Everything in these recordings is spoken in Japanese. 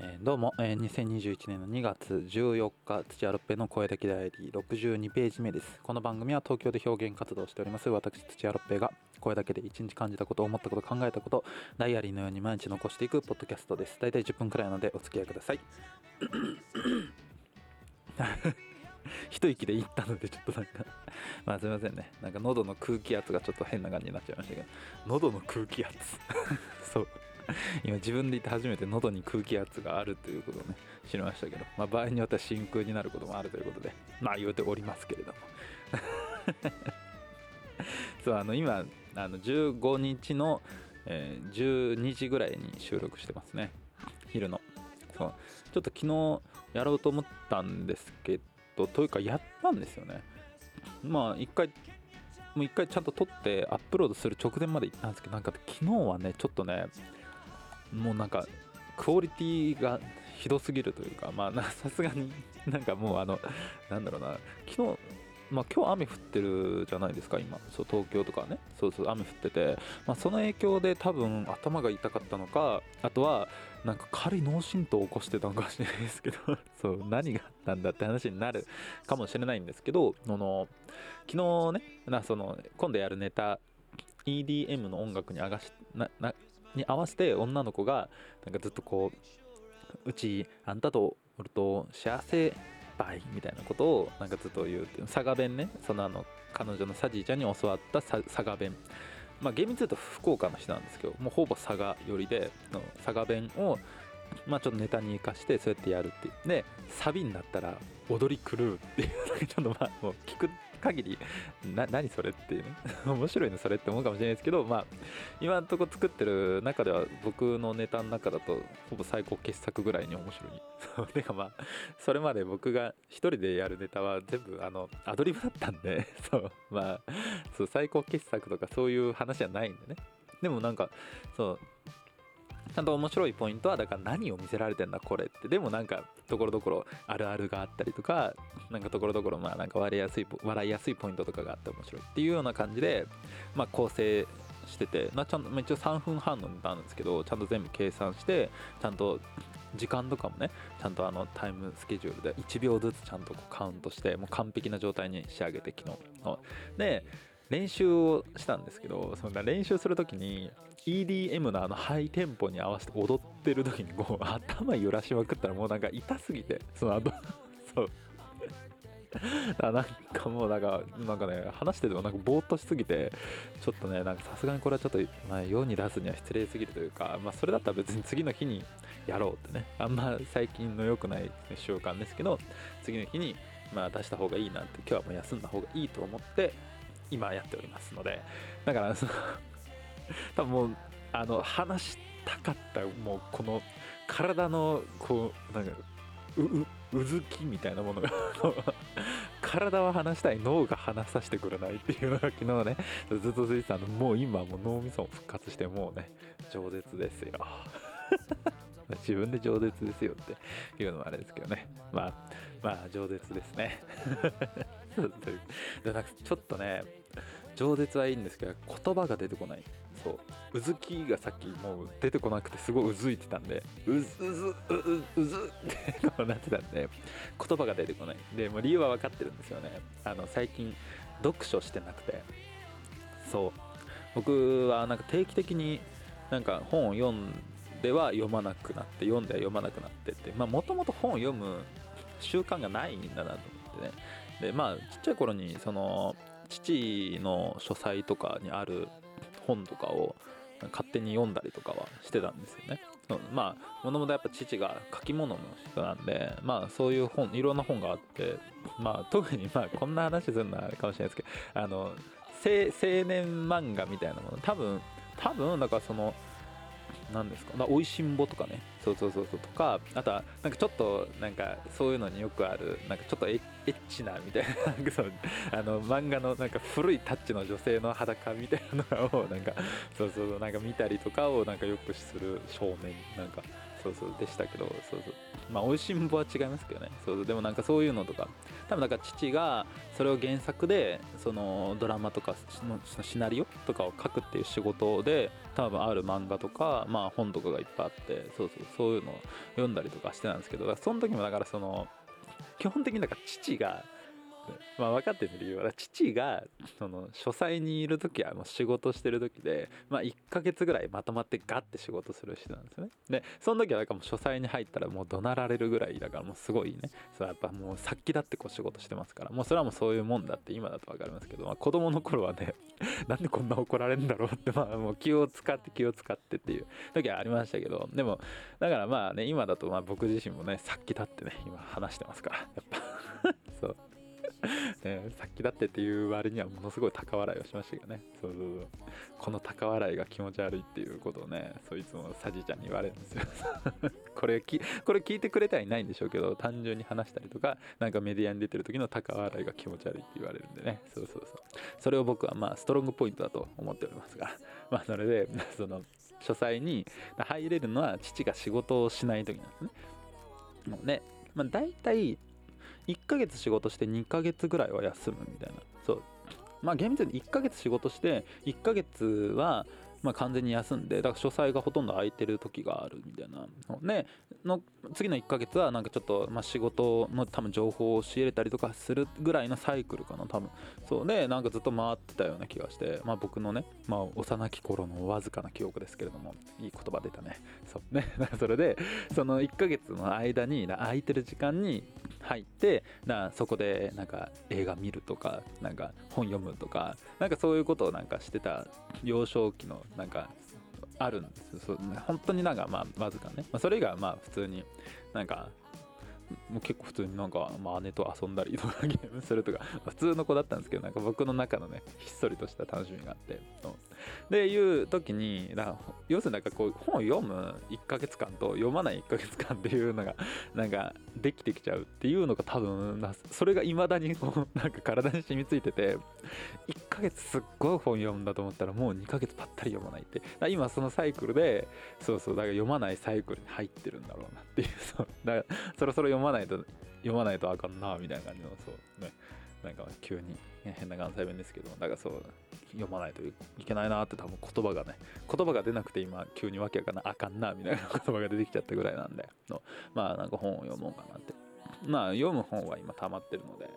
えーどうも、えー2021年の2月14日土屋ロッペの声だけダイアリー62ページ目です。この番組は東京で表現活動をしております私土屋ロッペが声だけで一日感じたこと思ったこと考えたことダイアリーのように毎日残していくポッドキャストです。大体10分くらいなのでお付き合いください。一息で言ったのでちょっとなんかまあすいませんね。なんか喉の空気圧がちょっと変な感じになっちゃいましたけど。喉の空気圧。そう。今自分で言って初めて喉に空気圧があるということをね知りましたけど、まあ、場合によっては真空になることもあるということでまあ言うておりますけれども。そうあの今あの15日の、えー12時ぐらいに収録してますね。昼の。そう。ちょっと昨日やろうと思ったんですけどというかやったんですよね。まあ一回もう一回ちゃんと撮ってアップロードする直前まで行ったんですけどなんか昨日はねちょっとねもうなんかクオリティがひどすぎるというかまあさすがに なんかもうあのなんだろうな。昨日まあ今日雨降ってるじゃないですか今。そう東京とかね。そうそう雨降ってて、まあ、その影響で多分頭が痛かったのかあとはなんか軽い脳震盪を起こしてたのかもしれないですけど そう何があったんだって話になるかもしれないんですけどあの昨日ねなその今度やるネタ EDM の音楽に合わしななに合わせて女の子がなんかずっとこううちあんたとおると幸せバイみたいなことをなんかずっと言うっていう佐賀弁ね。そのあの彼女のサジーちゃんに教わった佐賀弁まあ厳密に言うと福岡の人なんですけどもうほぼ佐賀寄りで佐賀弁をまあちょっとネタに生かしてそうやってやるっていう。でサビになったら踊り狂うっていうちょっとまあもう聞く限りな何それっていうね。面白いのそれって思うかもしれないですけどまあ今のとこ作ってる中では僕のネタの中だとほぼ最高傑作ぐらいに面白い。そうてかまあそれまで僕が一人でやるネタは全部あのアドリブだったんで そうまあそう最高傑作とかそういう話じゃないんでね。でもなんかそうちゃんと面白いポイントはだから何を見せられてんだこれって。でもなんかところどころあるあるがあったりとかなんかところどころまあなんか笑いやすい笑いやすいポイントとかがあって面白いっていうような感じでまあ構成してて、まあ、ちゃんと一応3分半のネタなんですけどちゃんと全部計算してちゃんと時間とかもねちゃんとあのタイムスケジュールで1秒ずつちゃんとカウントしてもう完璧な状態に仕上げて昨日の。で練習をしたんですけどその練習する時に EDM のあのハイテンポに合わせて踊ってる時にこう頭揺らしまくったらもうなんか痛すぎてその後。そう。あなんかもうなんかなんかね話しててもなんかぼーっとしすぎてちょっとねなんかさすがにこれはちょっと、まあ、世に出すには失礼すぎるというか、まあ、それだったら別に次の日にやろうってね。あんま最近の良くない習慣ですけど次の日にまあ出した方がいいなって今日はもう休んだ方がいいと思って今やっておりますのでだからその 多分もうあの話したかったもうこの体のこうなんかうううずきみたいなものが 体は話したい脳が話させてくれないっていうのが昨日ねずっと続いてたの。もう今もう脳みそも復活してもうね饒舌ですよ。自分で饒舌ですよっていうのもあれですけどね。まあまあ饒舌ですね。そうというでなんかちょっとね饒舌はいいんですけど言葉が出てこない。そう。うずきがさっきもう出てこなくてすごいうずいてたんでうずうずうううずって なってたんで言葉が出てこない。でも理由は分かってるんですよね。あの最近読書してなくて。そう。僕はなんか定期的になんか本を読んでは読まなくなって読んでは読まなくなってってまあもともと本を読む習慣がないんだなと思ってね。でまあちっちゃい頃にその父の書斎とかにある本とかを勝手に読んだりとかはしてたんですよね。まあもともとやっぱ父が書き物の人なんでまあそういう本いろんな本があってまあ特にまあこんな話するのはあれかもしれないですけどあの青年漫画みたいなもの多分多分だからその何ですか？まあ、おいしんぼとかね。そうそうそうそうとかあとはなんかちょっとなんかそういうのによくあるなんかちょっとエッチなみたいななんかそのあの漫画のなんか古いタッチの女性の裸みたいなのをなんかそうそうなんか見たりとかをなんかよくする少年なんか。そうそうでしたけどそうそう。まあ美味しんぼは違いますけどね。そうそう。でもなんかそういうのとか多分なんか父がそれを原作でそのドラマとかのシナリオとかを書くっていう仕事で多分ある漫画とかまあ本とかがいっぱいあってそうそう。そういうのを読んだりとかしてたんですけどその時もだからその基本的になんか父がまあ分かってる理由は父がその書斎にいる時はもう仕事してる時でまあ1ヶ月ぐらいまとまってガッて仕事する人なんですよね。でその時はだかもう書斎に入ったらもう怒鳴られるぐらいだからもうすごいね。そやっぱもう殺気だってこう仕事してますから。もうそれはもうそういうもんだって今だと分かりますけど、まあ、子供の頃はね なんでこんな怒られるんだろうってまあもう気を使って気を使ってっていう時はありましたけど。でもだからまあね今だとまあ僕自身もね殺気立ってね今話してますからやっぱ。そう。ね、さっきだってっていう割にはものすごい高笑いをしましたけどね。そうそうそう。この高笑いが気持ち悪いっていうことをねそいつもサジちゃんに言われるんですよ。これきこれ聞いてくれてはいないんでしょうけど単純に話したりとかなんかメディアに出てる時の高笑いが気持ち悪いって言われるんでね。そうそうそう。それを僕はまあストロングポイントだと思っておりますが。まあそれでその書斎に入れるのは父が仕事をしない時なんですね。もうねまあ大体1ヶ月仕事して2ヶ月ぐらいは休むみたいな。そう。まあ厳密に1ヶ月仕事して1ヶ月はまあ、完全に休んでだから書斎がほとんど空いてる時があるみたいなでの次の1ヶ月はなんかちょっと、まあ、仕事の多分情報を教えれたりとかするぐらいのサイクルかな多分。そうでなんかずっと回ってたような気がして、まあ、僕のね、まあ、幼き頃のわずかな記憶ですけれどもいい言葉出たね。そう。ね。それでその1ヶ月の間に空いてる時間に入ってなそこでなんか映画見るとかなんか本読むとかなんかそういうことをなんかしてた幼少期のなんかあるんですそう本当になんかまあわずかね、まあ、それ以外はまあ普通になんかもう結構普通になんか、まあ、姉と遊んだりとかゲームするとか普通の子だったんですけどなんか僕の中のねひっそりとした楽しみがあってでいう時に要するになんかこう本を読む1ヶ月間と読まない1ヶ月間っていうのが なんかできてきちゃうっていうのが多分それが未だにこうなんか 体に染みついてて1ヶ月すっごい本読むんだと思ったらもう2ヶ月ぱったり読まないって。今そのサイクルでそうそうだから読まないサイクルに入ってるんだろうなっていう そう。だからそろそろ読まないと読まないとあかんなみたいな感じのそうね。なんか急に。変な関西弁ですけどだからそう読まないといけないなって多分言葉がね言葉が出なくて今急にわけわかんないあかんなみたいな 言葉が出てきちゃったぐらいなんでのまあなんか本を読もうかなって。まあ読む本は今溜まってるので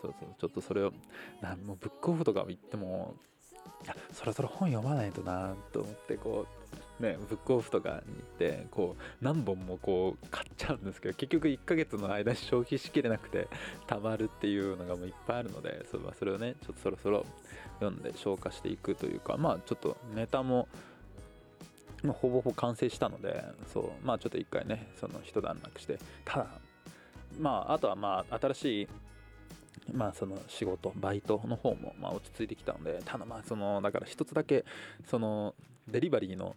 そうそうちょっとそれをなもうブックオフとか行ってもいやそろそろ本読まないとなと思ってこうね、ブックオフとかに行ってこう何本もこう買っちゃうんですけど結局1ヶ月の間消費しきれなくてたまるっていうのがもういっぱいあるのでそれはそれをねちょっとそろそろ読んで消化していくというかまあちょっとネタもまほぼほぼ完成したのでそうまあちょっと一回ねその一段落してただまああとはまあ新しいまあその仕事バイトの方もま落ち着いてきたのでただまあそのだから一つだけそのデリバリーの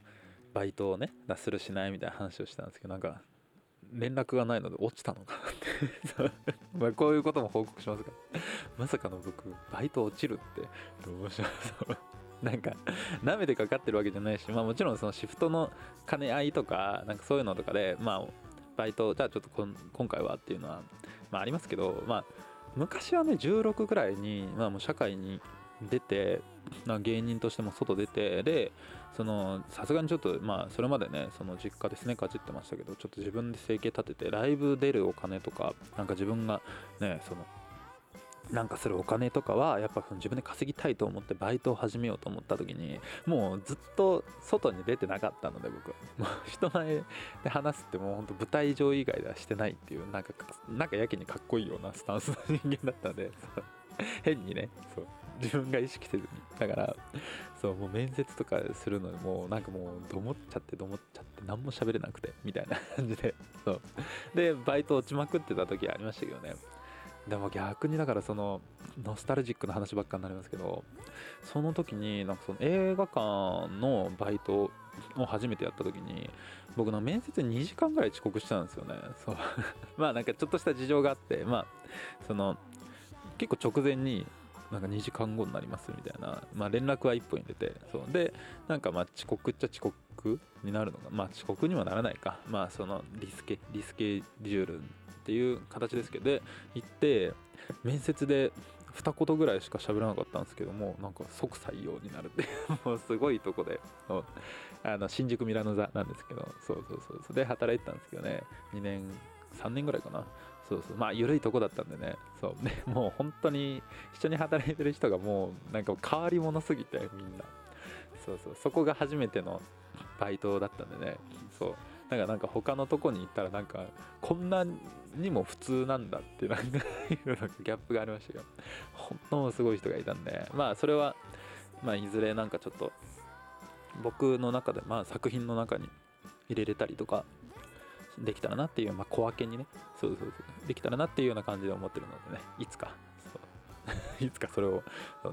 バイトをねするしないみたいな話をしたんですけどなんか連絡がないので落ちたのかなって。まあこういうことも報告しますが。まさかの僕バイト落ちるってどうしよう。なんか舐めてかかってるわけじゃないしまあもちろんそのシフトの兼ね合いとかなんかそういうのとかでまあバイトじゃあちょっと今回はっていうのはまあありますけどまあ昔はね16ぐらいにまあもう社会に出て芸人としても外出てでそのさすがにちょっとまあそれまでねその実家ですねかじってましたけどちょっと自分で生計立ててライブ出るお金とかなんか自分がねそのなんかするお金とかはやっぱ自分で稼ぎたいと思ってバイトを始めようと思った時にもうずっと外に出てなかったので僕。もう人前で話すってもうほんと舞台上以外ではしてないっていうなんかなんかやけにかっこいいようなスタンスの人間だったので 変にねそう。自分が意識せずにだからそうもう面接とかするのにもうなんかもうどもっちゃってどもっちゃって何も喋れなくてみたいな感じで。そう。でバイト落ちまくってた時ありましたけどね。でも逆にだからそのノスタルジックな話ばっかになりますけどその時になんかその映画館のバイトを初めてやった時に僕の面接2時間ぐらい遅刻したんですよね。そう。まあなんかちょっとした事情があってまあその結構直前になんか2時間後になりますみたいな、まあ、連絡は1本入れてそう。でなんかまあ遅刻っちゃ遅刻になるのがまあ遅刻にはならないか。まあそのリスケリスケジュールっていう形ですけど。で行って面接で二言ぐらいしか喋らなかったんですけどもなんか即採用になるって もうすごいとこで。あの新宿ミラノ座なんですけど。そうそうそうそれで働いてたんですけどね。2年3年ぐらいかな。そうそう。まあ緩いとこだったんでね。そう。ねもう本当に一緒に働いてる人がもうなんか変わり者すぎてみんな。そうそう。そこが初めてのバイトだったんでね。そう。だからなんか他のとこに行ったらなんかこんなにも普通なんだってなんかギャップがありましたよ。本当すごい人がいたんで。まあそれはまあいずれなんかちょっと僕の中でまあ作品の中に入れれたりとかできたらなっていう、まあ、小分けにね。そうそうそう。できたらなっていうような感じで思ってるのでね。いつか。いつかそれを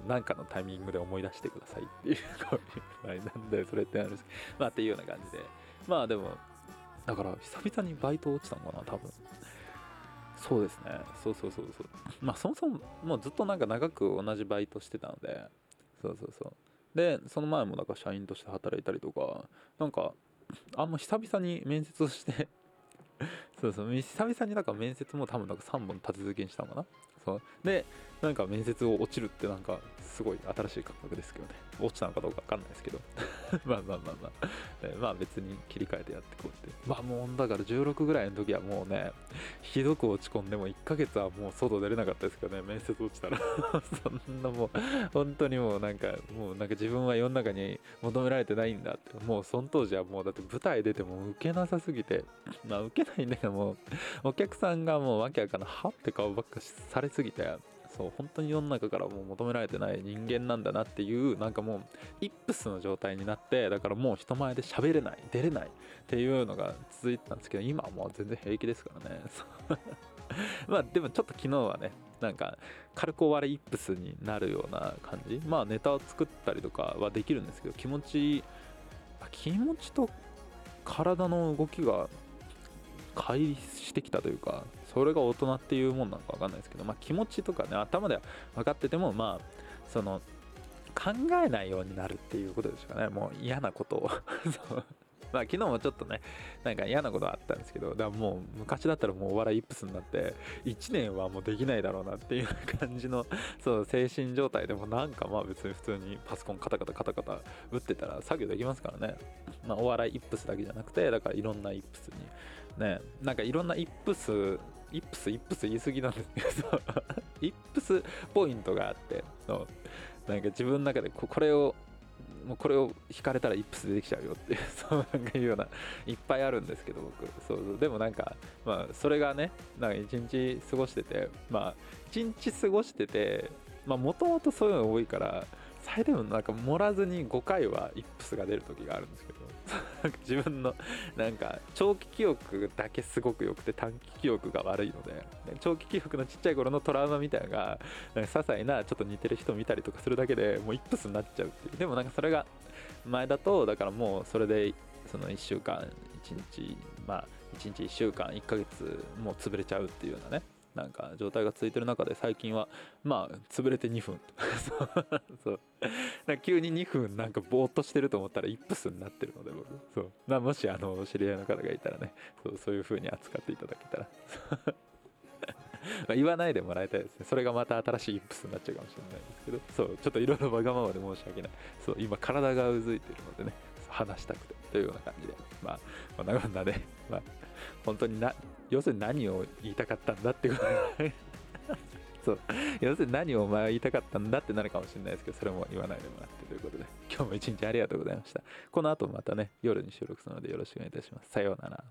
何かのタイミングで思い出してくださいっていうこういう なんでそれってあるんですまあっていうような感じで。まあでもだから久々にバイト落ちたのかな多分。そうですね。そうそうそうそう。まあそもそももうずっとなんか長く同じバイトしてたので。そうそうそう。でその前もなんか社員として働いたりとかなんかあんま久々に面接してそうそう。久々になんか面接も多分なんか3本立て続けにしたのかな。そう。でなんか面接を落ちるってなんかすごい新しい感覚ですけどね。落ちたのかどうか分かんないですけど。まあまあまあまあ、まあ別に切り替えてやってこうって。まあもうだから16ぐらいの時はもうねひどく落ち込んでも1ヶ月はもう外出れなかったですけどね面接落ちたら。そんなもう本当にもうなんかもうなんか自分は世の中に求められてないんだって。もうその当時はもうだって舞台出ても受けなさすぎて。まあ受けないんだけどもうお客さんがもうわけわかんないはって顔ばっかされすぎてそう本当に世の中からもう求められてない人間なんだなっていうなんかもうイップスの状態になってだからもう人前で喋れない。出れないっていうのが続いてたんですけど今はもう全然平気ですからね。まあでもちょっと昨日はねなんか軽く終わりイップスになるような感じ。まあネタを作ったりとかはできるんですけど気持ち気持ちと体の動きが乖離してきたというかそれが大人っていうもんなのか分かんないですけど、まあ、気持ちとかね頭では分かっててもまあその考えないようになるっていうことですかね。もう嫌なことを。そう。まあ昨日もちょっとねなんか嫌なことあったんですけどだからもう昔だったらもうお笑いイップスになって1年はもうできないだろうなっていう感じのそう精神状態でもなんかまあ別に普通にパソコンカタカタカタカタ打ってたら作業できますからね。まあお笑いイップスだけじゃなくてだからいろんなイップスにねなんかいろんなイップスイップスイップス言い過ぎなんですけど イップスポイントがあってそうなんか自分の中でこれをもうこれを引かれたらイップス出てきちゃうよっていう そうなんかいうようないっぱいあるんですけど僕。そうでもなんかまあそれがねなんか一日過ごしててまあ一日過ごしててまあもともとそういうの多いから最低でもなんか盛らずに5回はイップスが出る時があるんですけど 自分のなんか長期記憶だけすごく良くて短期記憶が悪いので長期記憶のちっちゃい頃のトラウマみたいなのがなんか些細なちょっと似てる人を見たりとかするだけでもうイップスになっちゃうっていう。でもなんかそれが前だとだからもうそれでその1週間1日まあ1日1週間1ヶ月もう潰れちゃうっていうようなね。なんか状態が続いてる中で最近はまあ潰れて2分 そう。そう。急に2分なんかぼーっとしてると思ったらイップスになってるので僕。そう、まあ、もしあの知り合いの方がいたらね。そうそういう風に扱っていただけたら。ま言わないでもらいたいですね。それがまた新しいイップスになっちゃうかもしれないですけど。そう。ちょっといろいろわがままで申し訳ない。そう。今体がうずいてるのでね。話したくてというような感じで。まあこんなこんなで、まあ本当にな要するに何を言いたかったんだってこと。そう。要するに何をお前は言いたかったんだってなるかもしれないですけどそれも言わないでもらってということで。今日も一日ありがとうございました。この後またね夜に収録するのでよろしくお願いいたします。さようなら。